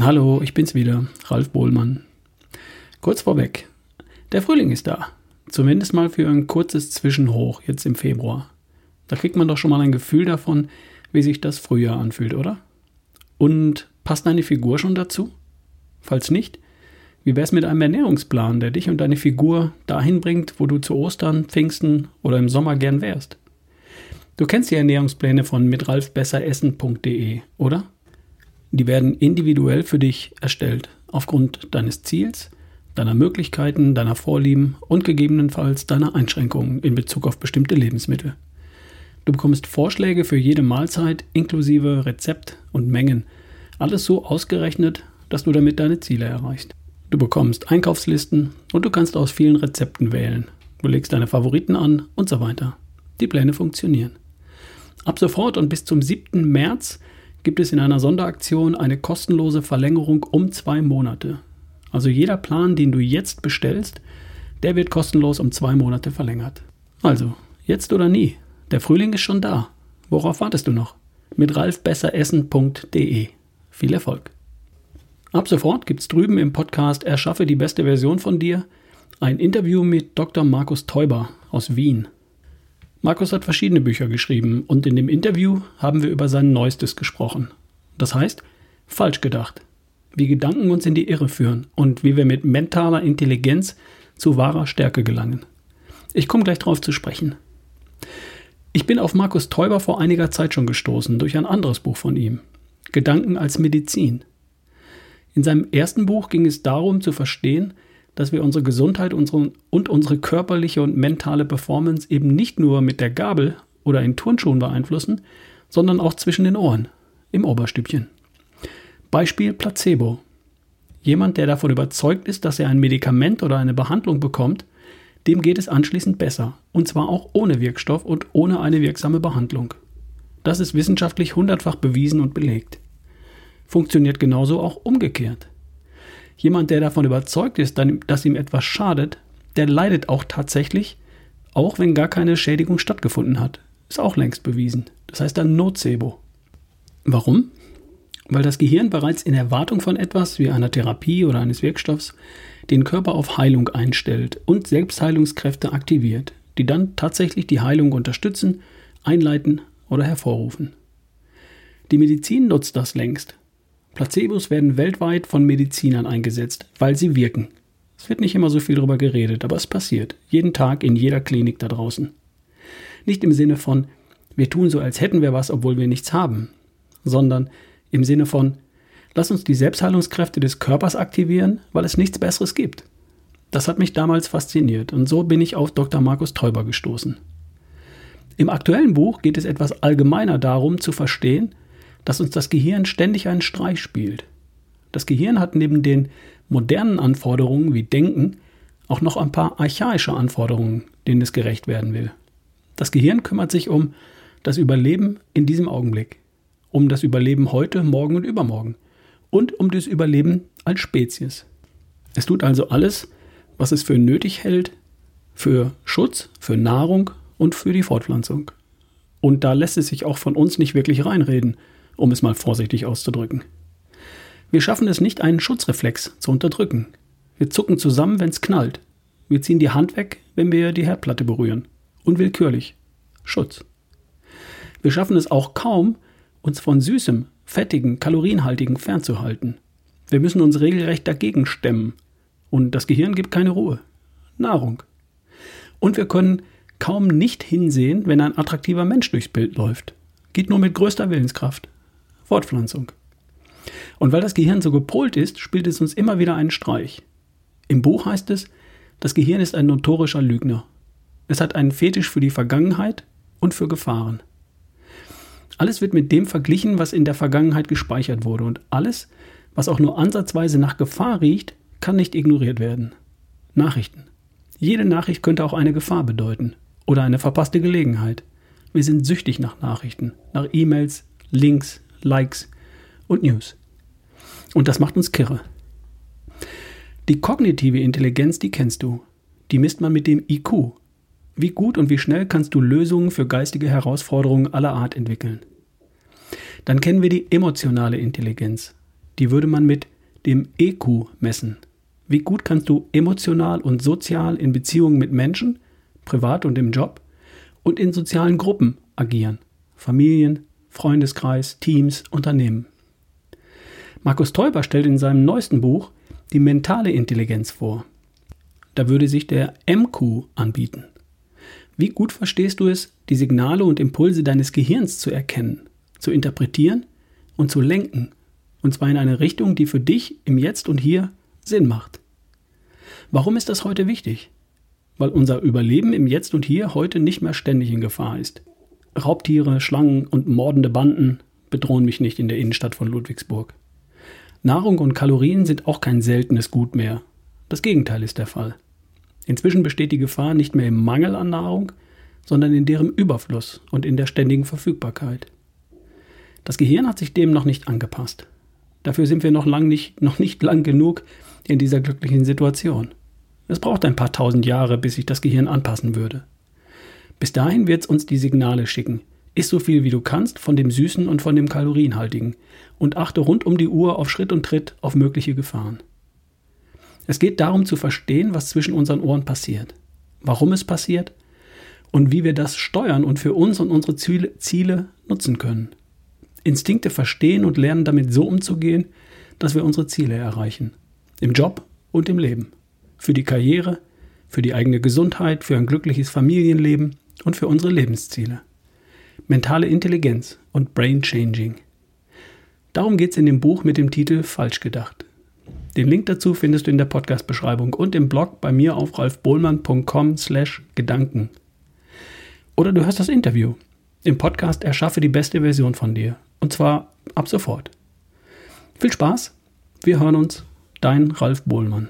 Hallo, ich bin's wieder, Ralf Bohlmann. Kurz vorweg, der Frühling ist da. Zumindest mal für ein kurzes Zwischenhoch jetzt im Februar. Da kriegt man doch schon mal ein Gefühl davon, wie sich das Frühjahr anfühlt, oder? Und passt deine Figur schon dazu? Falls nicht, wie wär's mit einem Ernährungsplan, der dich und deine Figur dahin bringt, wo du zu Ostern, Pfingsten oder im Sommer gern wärst? Du kennst die Ernährungspläne von mitralfbesseressen.de, oder? Die werden individuell für dich erstellt, aufgrund deines Ziels, deiner Möglichkeiten, deiner Vorlieben und gegebenenfalls deiner Einschränkungen in Bezug auf bestimmte Lebensmittel. Du bekommst Vorschläge für jede Mahlzeit inklusive Rezept und Mengen. Alles so ausgerechnet, dass du damit deine Ziele erreichst. Du bekommst Einkaufslisten und du kannst aus vielen Rezepten wählen. Du legst deine Favoriten an und so weiter. Die Pläne funktionieren. Ab sofort und bis zum 7. März gibt es in einer Sonderaktion eine kostenlose Verlängerung um zwei Monate. Also jeder Plan, den du jetzt bestellst, der wird kostenlos um zwei Monate verlängert. Also, jetzt oder nie. Der Frühling ist schon da. Worauf wartest du noch? Mit ralfbesseressen.de. Viel Erfolg. Ab sofort gibt's drüben im Podcast Erschaffe die beste Version von dir ein Interview mit Dr. Markus Teuber aus Wien. Markus hat verschiedene Bücher geschrieben und in dem Interview haben wir über sein neuestes gesprochen. Das heißt, falsch gedacht. Wie Gedanken uns in die Irre führen und wie wir mit mentaler Intelligenz zu wahrer Stärke gelangen. Ich komme gleich darauf zu sprechen. Ich bin auf Markus Teuber vor einiger Zeit schon gestoßen durch ein anderes Buch von ihm. Gedanken als Medizin. In seinem ersten Buch ging es darum zu verstehen, dass wir unsere Gesundheit unsere, und unsere körperliche und mentale Performance eben nicht nur mit der Gabel oder in Turnschuhen beeinflussen, sondern auch zwischen den Ohren, im Oberstübchen. Beispiel Placebo. Jemand, der davon überzeugt ist, dass er ein Medikament oder eine Behandlung bekommt, dem geht es anschließend besser, und zwar auch ohne Wirkstoff und ohne eine wirksame Behandlung. Das ist wissenschaftlich hundertfach bewiesen und belegt. Funktioniert genauso auch umgekehrt. Jemand, der davon überzeugt ist, dass ihm etwas schadet, der leidet auch tatsächlich, auch wenn gar keine Schädigung stattgefunden hat. Ist auch längst bewiesen. Das heißt dann Nocebo. Warum? Weil das Gehirn bereits in Erwartung von etwas wie einer Therapie oder eines Wirkstoffs den Körper auf Heilung einstellt und Selbstheilungskräfte aktiviert, die dann tatsächlich die Heilung unterstützen, einleiten oder hervorrufen. Die Medizin nutzt das längst Placebos werden weltweit von Medizinern eingesetzt, weil sie wirken. Es wird nicht immer so viel darüber geredet, aber es passiert. Jeden Tag in jeder Klinik da draußen. Nicht im Sinne von, wir tun so, als hätten wir was, obwohl wir nichts haben, sondern im Sinne von, lass uns die Selbstheilungskräfte des Körpers aktivieren, weil es nichts Besseres gibt. Das hat mich damals fasziniert und so bin ich auf Dr. Markus Teuber gestoßen. Im aktuellen Buch geht es etwas allgemeiner darum zu verstehen, dass uns das Gehirn ständig einen Streich spielt. Das Gehirn hat neben den modernen Anforderungen wie Denken auch noch ein paar archaische Anforderungen, denen es gerecht werden will. Das Gehirn kümmert sich um das Überleben in diesem Augenblick, um das Überleben heute, morgen und übermorgen und um das Überleben als Spezies. Es tut also alles, was es für nötig hält, für Schutz, für Nahrung und für die Fortpflanzung. Und da lässt es sich auch von uns nicht wirklich reinreden, um es mal vorsichtig auszudrücken. Wir schaffen es nicht, einen Schutzreflex zu unterdrücken. Wir zucken zusammen, wenn es knallt. Wir ziehen die Hand weg, wenn wir die Herdplatte berühren. Unwillkürlich. Schutz. Wir schaffen es auch kaum, uns von süßem, fettigen, kalorienhaltigen fernzuhalten. Wir müssen uns regelrecht dagegen stemmen. Und das Gehirn gibt keine Ruhe. Nahrung. Und wir können kaum nicht hinsehen, wenn ein attraktiver Mensch durchs Bild läuft. Geht nur mit größter Willenskraft. Fortpflanzung. Und weil das Gehirn so gepolt ist, spielt es uns immer wieder einen Streich. Im Buch heißt es, das Gehirn ist ein notorischer Lügner. Es hat einen Fetisch für die Vergangenheit und für Gefahren. Alles wird mit dem verglichen, was in der Vergangenheit gespeichert wurde, und alles, was auch nur ansatzweise nach Gefahr riecht, kann nicht ignoriert werden. Nachrichten. Jede Nachricht könnte auch eine Gefahr bedeuten oder eine verpasste Gelegenheit. Wir sind süchtig nach Nachrichten, nach E-Mails, Links, Likes und News. Und das macht uns kirre. Die kognitive Intelligenz, die kennst du. Die misst man mit dem IQ. Wie gut und wie schnell kannst du Lösungen für geistige Herausforderungen aller Art entwickeln? Dann kennen wir die emotionale Intelligenz. Die würde man mit dem EQ messen. Wie gut kannst du emotional und sozial in Beziehungen mit Menschen, privat und im Job und in sozialen Gruppen agieren? Familien, Freundeskreis, Teams, Unternehmen. Markus Teuber stellt in seinem neuesten Buch die mentale Intelligenz vor. Da würde sich der MQ anbieten. Wie gut verstehst du es, die Signale und Impulse deines Gehirns zu erkennen, zu interpretieren und zu lenken, und zwar in eine Richtung, die für dich im Jetzt und Hier Sinn macht. Warum ist das heute wichtig? Weil unser Überleben im Jetzt und Hier heute nicht mehr ständig in Gefahr ist. Raubtiere, Schlangen und mordende Banden bedrohen mich nicht in der Innenstadt von Ludwigsburg. Nahrung und Kalorien sind auch kein seltenes Gut mehr. Das Gegenteil ist der Fall. Inzwischen besteht die Gefahr nicht mehr im Mangel an Nahrung, sondern in deren Überfluss und in der ständigen Verfügbarkeit. Das Gehirn hat sich dem noch nicht angepasst. Dafür sind wir noch, lang nicht, noch nicht lang genug in dieser glücklichen Situation. Es braucht ein paar tausend Jahre, bis sich das Gehirn anpassen würde. Bis dahin wird es uns die Signale schicken. Iss so viel wie du kannst von dem Süßen und von dem Kalorienhaltigen und achte rund um die Uhr auf Schritt und Tritt auf mögliche Gefahren. Es geht darum zu verstehen, was zwischen unseren Ohren passiert, warum es passiert und wie wir das steuern und für uns und unsere Ziele, Ziele nutzen können. Instinkte verstehen und lernen damit so umzugehen, dass wir unsere Ziele erreichen. Im Job und im Leben. Für die Karriere, für die eigene Gesundheit, für ein glückliches Familienleben und für unsere Lebensziele. Mentale Intelligenz und Brain Changing. Darum geht es in dem Buch mit dem Titel Falsch gedacht. Den Link dazu findest du in der Podcast-Beschreibung und im Blog bei mir auf ralfbohlmann.com slash Gedanken. Oder du hörst das Interview. Im Podcast Erschaffe die beste Version von dir. Und zwar ab sofort. Viel Spaß. Wir hören uns. Dein Ralf Bohlmann.